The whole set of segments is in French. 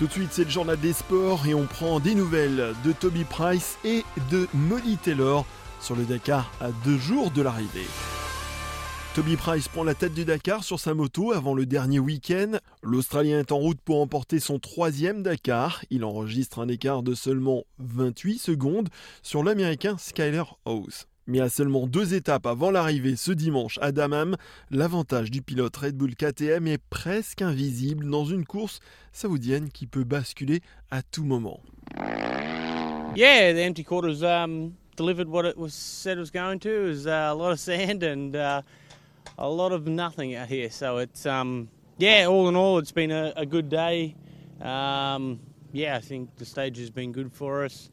Tout de suite, c'est le journal des sports et on prend des nouvelles de Toby Price et de Molly Taylor sur le Dakar à deux jours de l'arrivée. Toby Price prend la tête du Dakar sur sa moto avant le dernier week-end. L'Australien est en route pour emporter son troisième Dakar. Il enregistre un écart de seulement 28 secondes sur l'Américain Skyler House. Mais à seulement deux étapes avant l'arrivée ce dimanche à Damam, l'avantage du pilote Red Bull KTM est presque invisible dans une course saoudienne qui peut basculer à tout moment. Yeah, the empty quarters um, delivered what it was said it was going to. It was uh, a lot of sand and uh, a lot of nothing out here. So it's um, yeah, all in all, it's been a, a good day. Um, yeah, I think the stage has been good for us.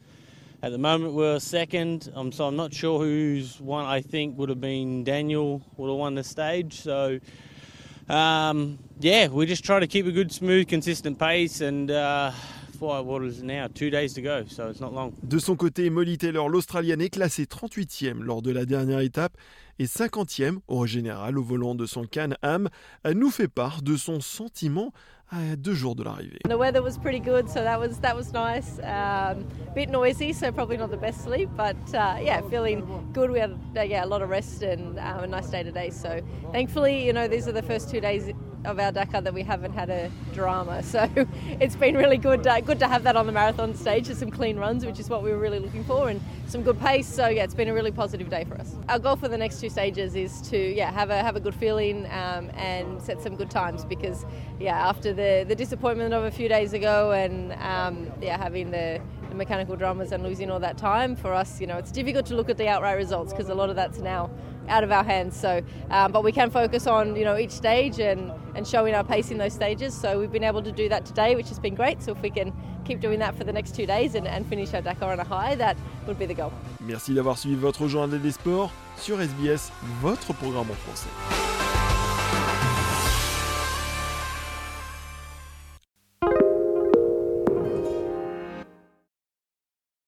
At the moment, we're second, um, so I'm not sure who's won. I think would have been Daniel would have won the stage. So, um, yeah, we just try to keep a good, smooth, consistent pace, and uh, for what is now two days to go, so it's not long. De son côté, Molly Taylor, l'Australienne, est classée 38e lors de la dernière étape et 50e au général au volant de son Can-Am. Elle nous fait part de son sentiment à deux jours de l'arrivée. The weather was pretty good, so that was that was nice. Um, bit noisy, so probably not the best sleep, but uh, yeah, feeling good. We had uh, yeah a lot of rest and um, a nice day today. So thankfully, you know, these are the first two days of our Dakar that we haven't had a drama. So it's been really good, uh, good to have that on the marathon stage. There's some clean runs, which is what we were really looking for, and some good pace. So yeah, it's been a really positive day for us. Our goal for the next two stages is to yeah have a have a good feeling um, and set some good times because yeah after the the disappointment of a few days ago and um, yeah having the mechanical dramas and losing all that time for us you know it's difficult to look at the outright results because a lot of that's now out of our hands. So um, but we can focus on you know each stage and and showing our pace in those stages. So we've been able to do that today which has been great. So if we can keep doing that for the next two days and, and finish our Dakar on a high that would be the goal. Merci d'avoir suivi votre journal des sports sur SBS, votre programme en français.